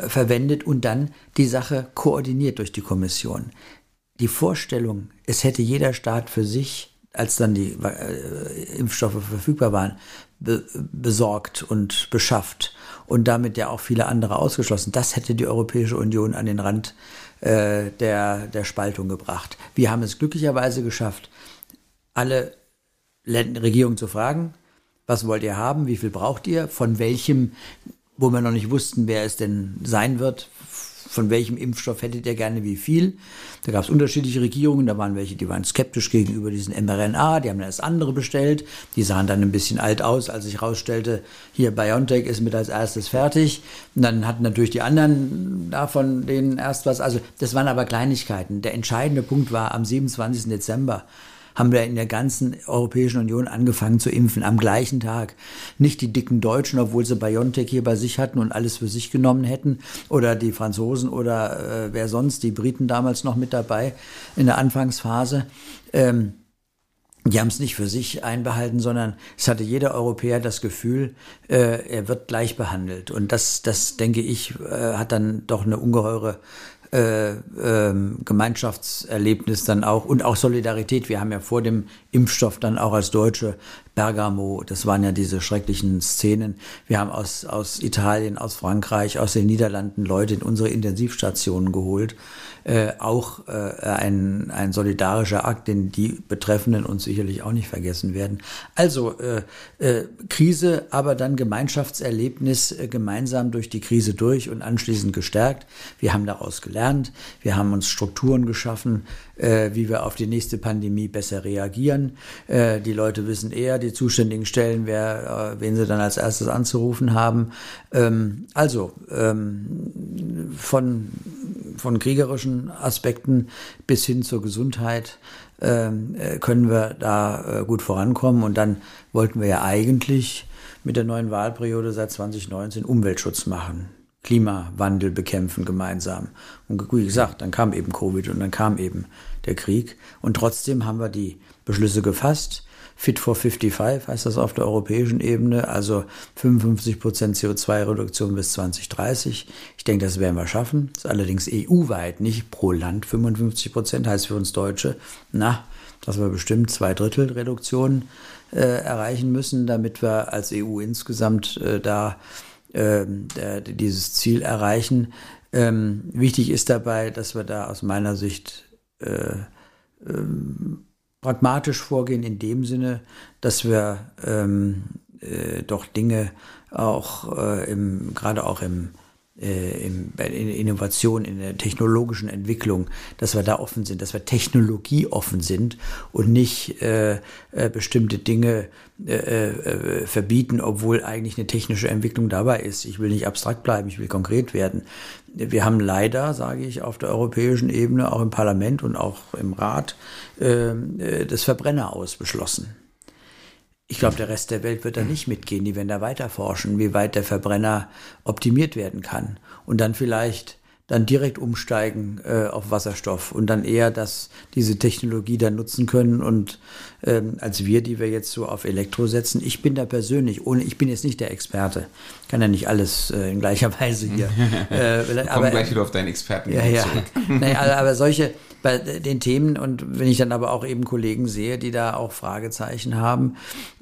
verwendet und dann die Sache koordiniert durch die Kommission. Die Vorstellung, es hätte jeder Staat für sich, als dann die äh, Impfstoffe verfügbar waren, be besorgt und beschafft und damit ja auch viele andere ausgeschlossen. Das hätte die Europäische Union an den Rand äh, der, der Spaltung gebracht. Wir haben es glücklicherweise geschafft, alle Regierungen zu fragen, was wollt ihr haben, wie viel braucht ihr, von welchem, wo wir noch nicht wussten, wer es denn sein wird, von welchem Impfstoff hättet ihr gerne wie viel. Da gab es unterschiedliche Regierungen, da waren welche, die waren skeptisch gegenüber diesen mRNA, die haben dann das andere bestellt, die sahen dann ein bisschen alt aus, als sich herausstellte, hier BioNTech ist mit als erstes fertig. Und dann hatten natürlich die anderen davon denen erst was. Also das waren aber Kleinigkeiten. Der entscheidende Punkt war am 27. Dezember haben wir in der ganzen Europäischen Union angefangen zu impfen, am gleichen Tag. Nicht die dicken Deutschen, obwohl sie BioNTech hier bei sich hatten und alles für sich genommen hätten, oder die Franzosen oder äh, wer sonst, die Briten damals noch mit dabei in der Anfangsphase. Ähm, die haben es nicht für sich einbehalten, sondern es hatte jeder Europäer das Gefühl, äh, er wird gleich behandelt. Und das, das denke ich, äh, hat dann doch eine ungeheure äh, ähm, Gemeinschaftserlebnis dann auch und auch Solidarität. Wir haben ja vor dem Impfstoff dann auch als Deutsche Bergamo, das waren ja diese schrecklichen Szenen. Wir haben aus, aus Italien, aus Frankreich, aus den Niederlanden Leute in unsere Intensivstationen geholt. Äh, auch äh, ein, ein solidarischer Akt, den die Betreffenden uns sicherlich auch nicht vergessen werden. Also äh, äh, Krise, aber dann Gemeinschaftserlebnis äh, gemeinsam durch die Krise durch und anschließend gestärkt. Wir haben daraus gelernt, wir haben uns Strukturen geschaffen, äh, wie wir auf die nächste Pandemie besser reagieren. Äh, die Leute wissen eher, die zuständigen Stellen, wer, äh, wen sie dann als erstes anzurufen haben. Ähm, also ähm, von, von kriegerischen Aspekten bis hin zur Gesundheit ähm, äh, können wir da äh, gut vorankommen. Und dann wollten wir ja eigentlich mit der neuen Wahlperiode seit 2019 Umweltschutz machen. Klimawandel bekämpfen gemeinsam. Und wie gesagt, dann kam eben Covid und dann kam eben der Krieg. Und trotzdem haben wir die Beschlüsse gefasst. Fit for 55 heißt das auf der europäischen Ebene, also 55 Prozent CO2-Reduktion bis 2030. Ich denke, das werden wir schaffen. Das ist allerdings EU-weit, nicht pro Land 55 Prozent, heißt für uns Deutsche, na, dass wir bestimmt zwei Drittel Reduktion äh, erreichen müssen, damit wir als EU insgesamt äh, da äh, dieses Ziel erreichen. Ähm, wichtig ist dabei, dass wir da aus meiner Sicht äh, ähm, pragmatisch vorgehen in dem Sinne, dass wir ähm, äh, doch Dinge auch äh, im, gerade auch im äh, in Innovation, in der technologischen Entwicklung, dass wir da offen sind, dass wir technologieoffen sind und nicht äh, äh, bestimmte Dinge äh, äh, verbieten, obwohl eigentlich eine technische Entwicklung dabei ist. Ich will nicht abstrakt bleiben, ich will konkret werden. Wir haben leider, sage ich, auf der europäischen Ebene, auch im Parlament und auch im Rat, ähm, äh, das Verbrenner ausbeschlossen. Ich glaube, der Rest der Welt wird da nicht mitgehen. Die werden da weiter forschen, wie weit der Verbrenner optimiert werden kann. Und dann vielleicht dann direkt umsteigen äh, auf Wasserstoff und dann eher das, diese Technologie dann nutzen können und ähm, als wir, die wir jetzt so auf Elektro setzen. Ich bin da persönlich, ohne, ich bin jetzt nicht der Experte, kann ja nicht alles äh, in gleicher *laughs* Weise hier. *laughs* äh, kommen gleich wieder auf deinen Experten ja, ja. zurück. *laughs* naja, aber solche, bei den Themen und wenn ich dann aber auch eben Kollegen sehe, die da auch Fragezeichen haben,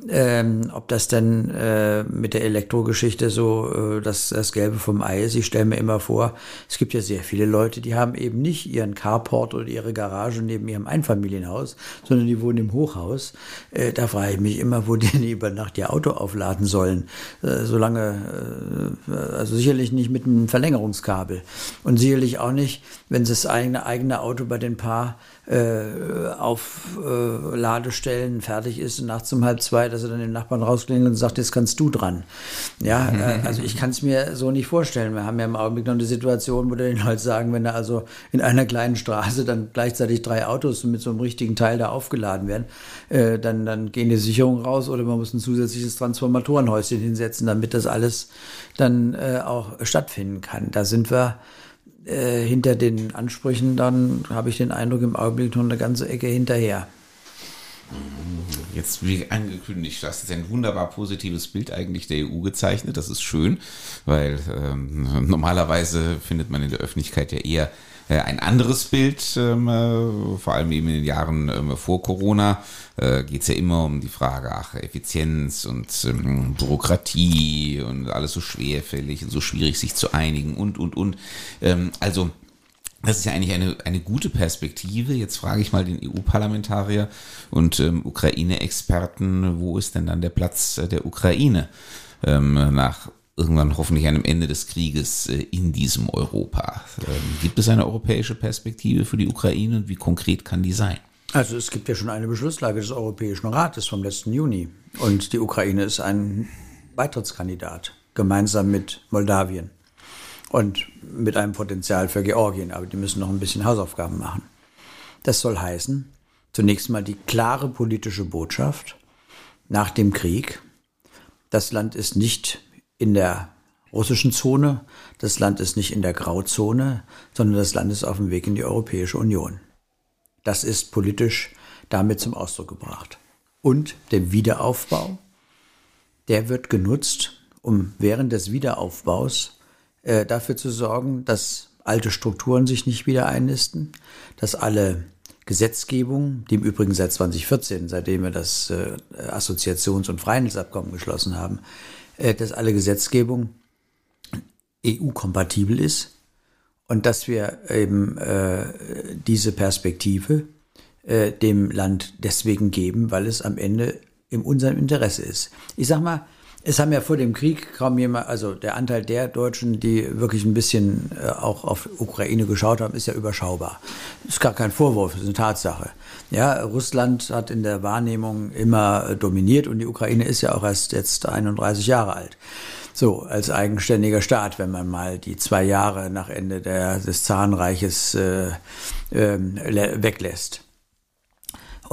ähm, ob das denn äh, mit der Elektrogeschichte so äh, das, das Gelbe vom Ei ist. Ich stelle mir immer vor, es gibt ja sehr viele Leute, die haben eben nicht ihren Carport oder ihre Garage neben ihrem Einfamilienhaus, sondern die wohnen im Hochhaus. Äh, da frage ich mich immer, wo *laughs* die über Nacht ihr Auto aufladen sollen. Äh, solange, äh, also sicherlich nicht mit einem Verlängerungskabel und sicherlich auch nicht, wenn sie das eigene, eigene Auto bei den ein paar äh, auf äh, Ladestellen fertig ist und nachts um halb zwei, dass er dann den Nachbarn rausklingelt und sagt, jetzt kannst du dran. Ja, äh, *laughs* also ich kann es mir so nicht vorstellen. Wir haben ja im Augenblick noch eine Situation, wo den halt sagen, wenn da also in einer kleinen Straße dann gleichzeitig drei Autos mit so einem richtigen Teil da aufgeladen werden, äh, dann, dann gehen die Sicherungen raus oder man muss ein zusätzliches Transformatorenhäuschen hinsetzen, damit das alles dann äh, auch stattfinden kann. Da sind wir äh, hinter den Ansprüchen, dann habe ich den Eindruck, im Augenblick noch eine ganze Ecke hinterher. Jetzt, wie angekündigt, das ist ein wunderbar positives Bild eigentlich der EU gezeichnet. Das ist schön, weil ähm, normalerweise findet man in der Öffentlichkeit ja eher ein anderes Bild, ähm, äh, vor allem eben in den Jahren ähm, vor Corona, äh, geht es ja immer um die Frage, ach, Effizienz und ähm, Bürokratie und alles so schwerfällig und so schwierig sich zu einigen und, und, und. also, das ist ja eigentlich eine, eine gute Perspektive. Jetzt frage ich mal den EU-Parlamentarier und ähm, Ukraine-Experten, wo ist denn dann der Platz der Ukraine ähm, nach irgendwann hoffentlich einem Ende des Krieges äh, in diesem Europa. Ähm, gibt es eine europäische Perspektive für die Ukraine und wie konkret kann die sein? Also es gibt ja schon eine Beschlusslage des Europäischen Rates vom letzten Juni und die Ukraine ist ein Beitrittskandidat gemeinsam mit Moldawien und mit einem Potenzial für Georgien, aber die müssen noch ein bisschen Hausaufgaben machen. Das soll heißen, zunächst mal die klare politische Botschaft nach dem Krieg, das Land ist nicht in der russischen Zone. Das Land ist nicht in der Grauzone, sondern das Land ist auf dem Weg in die Europäische Union. Das ist politisch damit zum Ausdruck gebracht. Und der Wiederaufbau, der wird genutzt, um während des Wiederaufbaus äh, dafür zu sorgen, dass alte Strukturen sich nicht wieder einnisten, dass alle Gesetzgebung, die im Übrigen seit 2014, seitdem wir das äh, Assoziations- und Freihandelsabkommen geschlossen haben, dass alle Gesetzgebung EU-kompatibel ist und dass wir eben äh, diese Perspektive äh, dem Land deswegen geben, weil es am Ende in unserem Interesse ist. Ich sag mal, es haben ja vor dem Krieg kaum jemand, also der Anteil der Deutschen, die wirklich ein bisschen äh, auch auf Ukraine geschaut haben, ist ja überschaubar. Ist gar kein Vorwurf, ist eine Tatsache. Ja, Russland hat in der Wahrnehmung immer äh, dominiert und die Ukraine ist ja auch erst jetzt 31 Jahre alt. So, als eigenständiger Staat, wenn man mal die zwei Jahre nach Ende der, des Zarenreiches äh, äh, weglässt.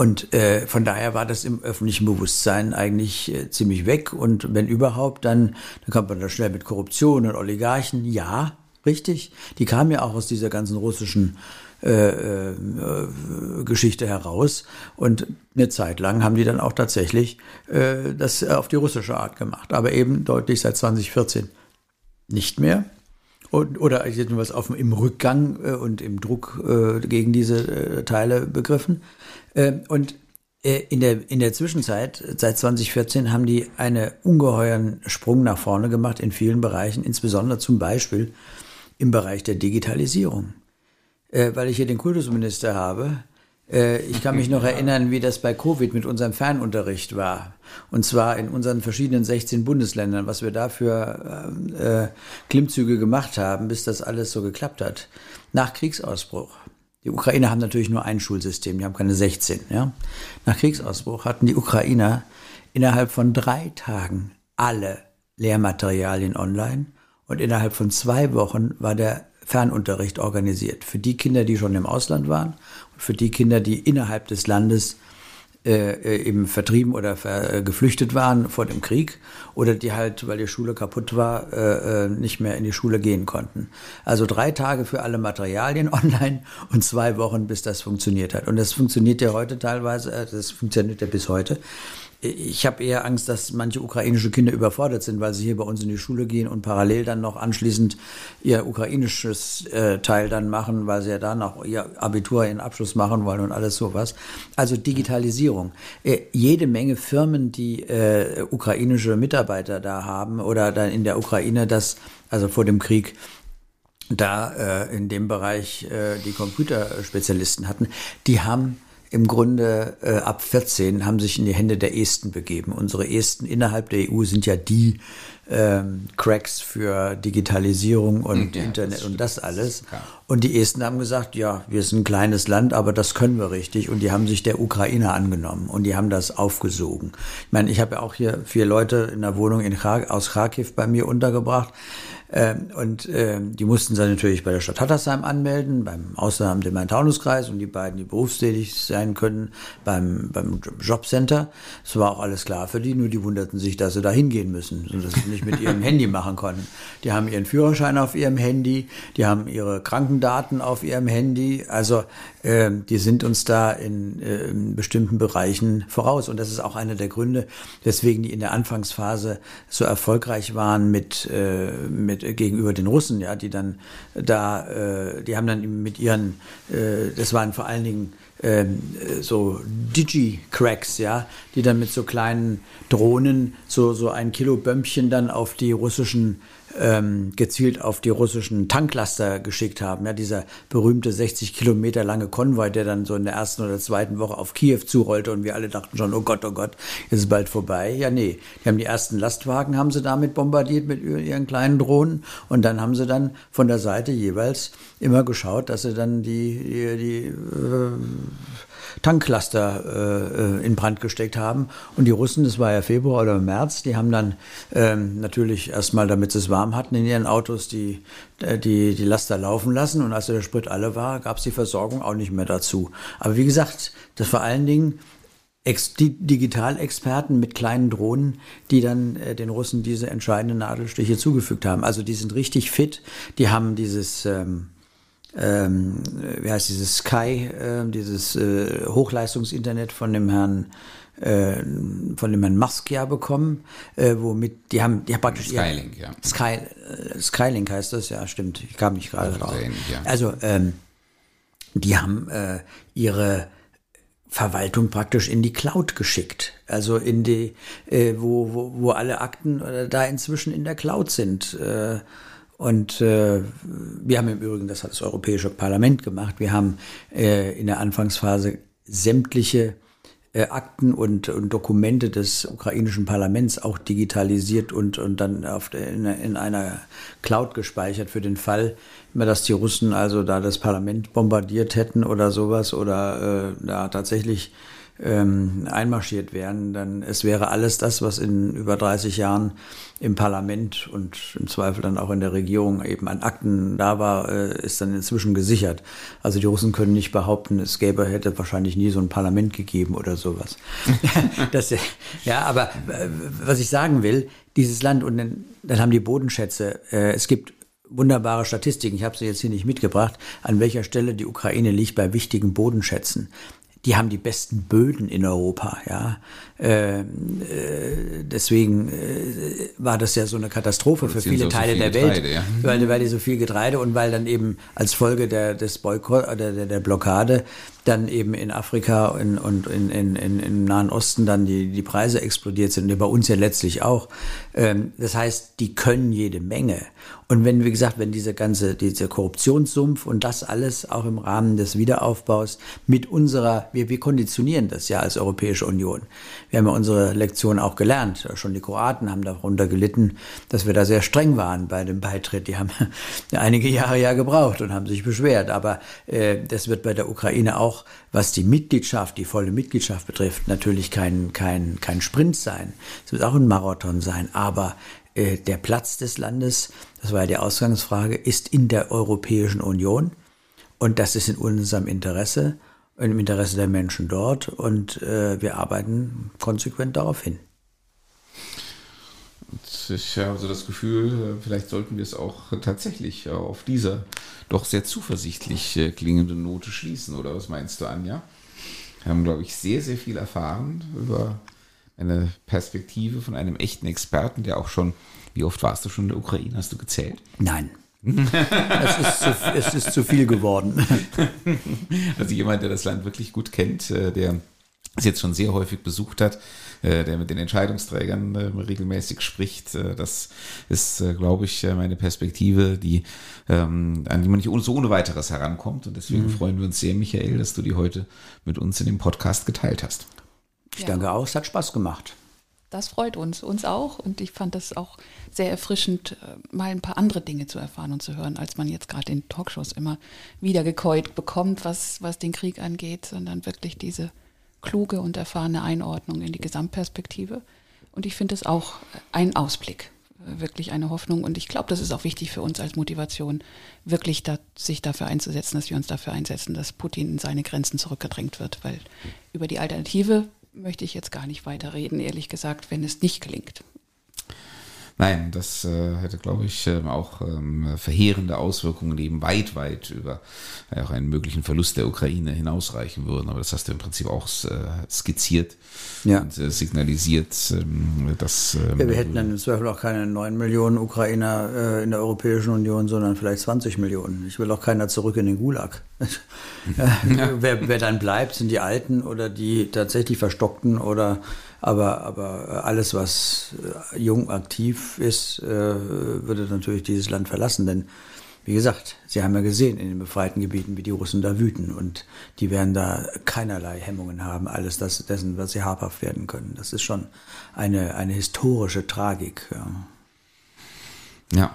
Und äh, von daher war das im öffentlichen Bewusstsein eigentlich äh, ziemlich weg. Und wenn überhaupt, dann, dann kommt man da schnell mit Korruption und Oligarchen. Ja, richtig. Die kamen ja auch aus dieser ganzen russischen äh, äh, Geschichte heraus. Und eine Zeit lang haben die dann auch tatsächlich äh, das auf die russische Art gemacht. Aber eben deutlich seit 2014 nicht mehr. Und, oder was auf, im Rückgang äh, und im Druck äh, gegen diese äh, Teile begriffen. Ähm, und äh, in der, in der Zwischenzeit, seit 2014, haben die einen ungeheuren Sprung nach vorne gemacht in vielen Bereichen, insbesondere zum Beispiel im Bereich der Digitalisierung. Äh, weil ich hier den Kultusminister habe, Äh, ich kann mich noch *laughs* erinnern, wie das bei Covid mit unserem Fernunterricht war. Und zwar in unseren verschiedenen 16 Bundesländern, was wir da für äh, Klimmzüge gemacht haben, bis das alles so geklappt hat. Nach Kriegsausbruch. Die Ukrainer haben natürlich nur ein Schulsystem, die haben keine 16. Ja? Nach Kriegsausbruch hatten die Ukrainer innerhalb von drei Tagen alle Lehrmaterialien online und innerhalb von zwei Wochen war der Fernunterricht organisiert. Für die Kinder, die schon im Ausland waren und für die Kinder, die innerhalb des Landes äh, äh eben vertrieben oder ver, äh, geflüchtet waren vor dem Krieg oder die halt, weil die Schule kaputt war, äh, äh, nicht mehr in die Schule gehen konnten. Also drei Tage für alle Materialien *laughs* online und zwei Wochen, bis das funktioniert hat. Und das funktioniert ja heute teilweise, äh, das funktioniert ja bis heute ich habe eher Angst, dass manche ukrainische Kinder überfordert sind, weil sie hier bei uns in die Schule gehen und parallel dann noch anschließend ihr ukrainisches äh, Teil dann machen, weil sie ja dann auch ihr Abitur, ihren Abschluss machen wollen und alles sowas. Also Digitalisierung. Äh, jede Menge Firmen, die äh, ukrainische Mitarbeiter da haben oder dann in der Ukraine das, also vor dem Krieg, da äh, in dem Bereich äh, die Computerspezialisten hatten, die haben im Grunde äh, ab 14 haben sich in die Hände der Esten begeben. Unsere Esten innerhalb der EU sind ja die ähm, Cracks für Digitalisierung und ja, Internet und das alles. Ja. Und die Esten haben gesagt, ja, wir sind ein kleines Land, aber das können wir richtig. Und die haben sich der Ukraine angenommen und die haben das aufgesogen. Ich meine, ich habe ja auch hier vier Leute in der Wohnung in Char aus Kharkiv bei mir untergebracht. Ähm, und ähm, die mussten sich natürlich bei der Stadt Hattersheim anmelden, beim Ausland im Main-Taunus-Kreis und die beiden, die berufstätig sein können, beim, beim Jobcenter. Es war auch alles klar für die, nur die wunderten sich, dass sie da hingehen müssen und dass sie nicht mit *laughs* ihrem Handy machen konnten. Die haben ihren Führerschein auf ihrem Handy, die haben ihre Krankendaten auf ihrem Handy. Also die sind uns da in, äh, in bestimmten Bereichen voraus. Und das ist auch einer der Gründe, weswegen die in der Anfangsphase so erfolgreich waren mit, äh, mit äh, gegenüber den Russen, ja, die dann da, die haben dann mit ihren, das waren vor allen Dingen ähm, äh, so Digi-Cracks, ja, die dann mit so kleinen Drohnen so, so ein Kilo Bömmchen dann auf die russischen ähm, gezielt auf die russischen Tanklaster geschickt haben. Ja, dieser berühmte 60 Kilometer lange Konvoi, der dann so in der ersten oder zweiten Woche auf Kiew zurollte und wir alle dachten schon, oh Gott, oh Gott, ist bald vorbei. Ja, nee, die haben die ersten Lastwagen haben sie damit bombardiert mit ihren kleinen Drohnen und dann haben sie dann von der Seite jeweils immer geschaut, dass sie dann die, die, die äh, Tanklaster äh, äh, in Brand gesteckt haben. Und die Russen, das war ja Februar oder März, die haben dann ähm, natürlich erstmal, damit sie es warm hatten in ihren Autos, die, äh, die, die Laster laufen lassen. Und als der Sprit alle war, gab es die Versorgung auch nicht mehr dazu. Aber wie gesagt, das vor allen Dingen Ex Digitalexperten mit kleinen Drohnen, die dann äh, den Russen diese entscheidenden Nadelstiche zugefügt haben. Also die sind richtig fit, die haben dieses ähm, ähm, wie heißt dieses Sky, äh, dieses äh, Hochleistungsinternet von dem Herrn äh, von dem Herrn Musk ja bekommen, äh, womit die haben, die haben praktisch Skylink, ja. Sky, äh, Skylink heißt das, ja, stimmt. Ich kam nicht gerade drauf. Ähnlich, ja. Also ähm, die haben äh, ihre Verwaltung praktisch in die Cloud geschickt. Also in die, wo, wo, wo alle Akten da inzwischen in der Cloud sind. Und äh, wir haben im Übrigen, das hat das Europäische Parlament gemacht, wir haben äh, in der Anfangsphase sämtliche äh, Akten und, und Dokumente des ukrainischen Parlaments auch digitalisiert und, und dann auf in, in einer Cloud gespeichert für den Fall, dass die Russen also da das Parlament bombardiert hätten oder sowas oder äh, da tatsächlich ähm, einmarschiert wären, dann es wäre alles das, was in über 30 Jahren im Parlament und im Zweifel dann auch in der Regierung eben an Akten da war, äh, ist dann inzwischen gesichert. Also die Russen können nicht behaupten, es gäbe, hätte wahrscheinlich nie so ein Parlament gegeben oder sowas. *laughs* *laughs* das, ja, aber äh, was ich sagen will, dieses Land und dann, dann haben die Bodenschätze, äh, es gibt wunderbare Statistiken, ich habe sie jetzt hier nicht mitgebracht, an welcher Stelle die Ukraine liegt bei wichtigen Bodenschätzen die haben die besten Böden in Europa, ja. Äh, äh, deswegen äh, war das ja so eine Katastrophe für viele Teile der Welt, Getreide, ja. *laughs* weil, weil die so viel Getreide und weil dann eben als Folge der, des Boykott oder der, der Blockade dann eben in Afrika und, und in, in, in, im Nahen Osten dann die, die Preise explodiert sind bei uns ja letztlich auch. Ähm, das heißt, die können jede Menge. Und wenn, wie gesagt, wenn diese ganze, dieser Korruptionssumpf und das alles auch im Rahmen des Wiederaufbaus mit unserer, wir, wir konditionieren das ja als Europäische Union. Wir haben ja unsere Lektion auch gelernt. Schon die Kroaten haben darunter gelitten, dass wir da sehr streng waren bei dem Beitritt. Die haben *laughs* einige Jahre ja gebraucht und haben sich beschwert. Aber äh, das wird bei der Ukraine auch, was die Mitgliedschaft, die volle Mitgliedschaft betrifft, natürlich kein, kein, kein Sprint sein. Es wird auch ein Marathon sein. Aber äh, der Platz des Landes, das war ja die Ausgangsfrage, ist in der Europäischen Union. Und das ist in unserem Interesse, im Interesse der Menschen dort. Und äh, wir arbeiten konsequent darauf hin. Ich habe so das Gefühl, äh, vielleicht sollten wir es auch tatsächlich auf dieser doch sehr zuversichtlich äh, klingende Note schließen. Oder was meinst du, Anja? Wir haben, glaube ich, sehr, sehr viel erfahren über eine Perspektive von einem echten Experten, der auch schon, wie oft warst du schon in der Ukraine? Hast du gezählt? Nein. *laughs* es, ist zu, es ist zu viel geworden. *laughs* Also jemand, der das Land wirklich gut kennt, äh, der es jetzt schon sehr häufig besucht hat, äh, der mit den Entscheidungsträgern äh, regelmäßig spricht. Das ist, glaube ich, meine Perspektive, die, ähm, an die man nicht so ohne weiteres herankommt. Und deswegen mhm. freuen wir uns sehr, Michael, dass du die heute mit uns in dem Podcast geteilt hast. Ich ja. danke auch, es hat Spaß gemacht. Das freut uns, uns auch. Und ich fand das auch sehr erfrischend, äh, mal ein paar andere Dinge zu erfahren und zu hören, als man jetzt gerade in Talkshows immer wieder gekäut bekommt, was, was den Krieg angeht, sondern wirklich diese kluge und erfahrene Einordnung in die Gesamtperspektive. Und ich finde es auch ein Ausblick, wirklich eine Hoffnung. Und ich glaube, das ist auch wichtig für uns als Motivation, wirklich da, sich dafür einzusetzen, dass wir uns dafür einsetzen, dass Putin in seine Grenzen zurückgedrängt wird. Weil über die Alternative möchte ich jetzt gar nicht weiterreden, ehrlich gesagt, wenn es nicht gelingt. Nein, das äh, hätte, glaube ich, äh, auch ähm, verheerende Auswirkungen eben weit, weit über äh, auch einen möglichen Verlust der Ukraine hinausreichen würden. Aber das hast du im Prinzip auch äh, skizziert ja. und äh, signalisiert, ähm, dass. Ähm, ja, wir hätten dann im Zweifel auch keine 9 Millionen Ukrainer in der Europäischen Union, sondern vielleicht 20 Millionen. Ich will auch keiner zurück in den Gulag. *laughs* ja. wer, wer dann bleibt, sind die Alten oder die tatsächlich Verstockten oder aber, aber alles, was äh, jung aktiv ist, äh, würde natürlich dieses Land verlassen. Denn, wie gesagt, Sie haben ja gesehen in den befreiten Gebieten, wie die Russen da wüten. Und die werden da keinerlei Hemmungen haben, alles das, dessen, was sie habhaft werden können. Das ist schon eine, eine historische Tragik. Ja. ja.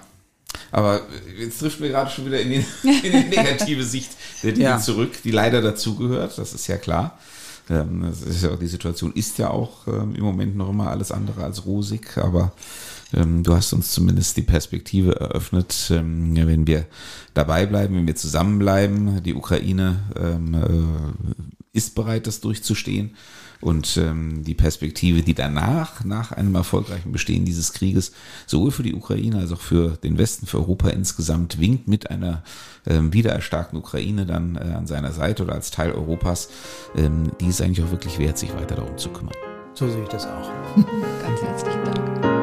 Aber jetzt trifft mir gerade schon wieder in die, *laughs* in die negative Sicht der Dinge ja. zurück, die leider dazugehört, das ist ja klar. Ähm, ist ja, die Situation ist ja auch ähm, im Moment noch immer alles andere als rosig, aber ähm, du hast uns zumindest die Perspektive eröffnet, wenn wir dabei bleiben, wenn wir zusammenbleiben. Die Ukraine äh, ist bereit, das durchzustehen. Und ähm, die Perspektive, die danach, nach einem erfolgreichen Bestehen dieses Krieges, sowohl für die Ukraine als auch für den Westen, für Europa insgesamt, winkt mit einer ähm, wiedererstarkten Ukraine dann äh, an seiner Seite oder als Teil Europas, ähm, die ist eigentlich auch wirklich wert, sich weiter darum zu kümmern. So sehe ich das auch. *laughs* Ganz herzlichen Dank.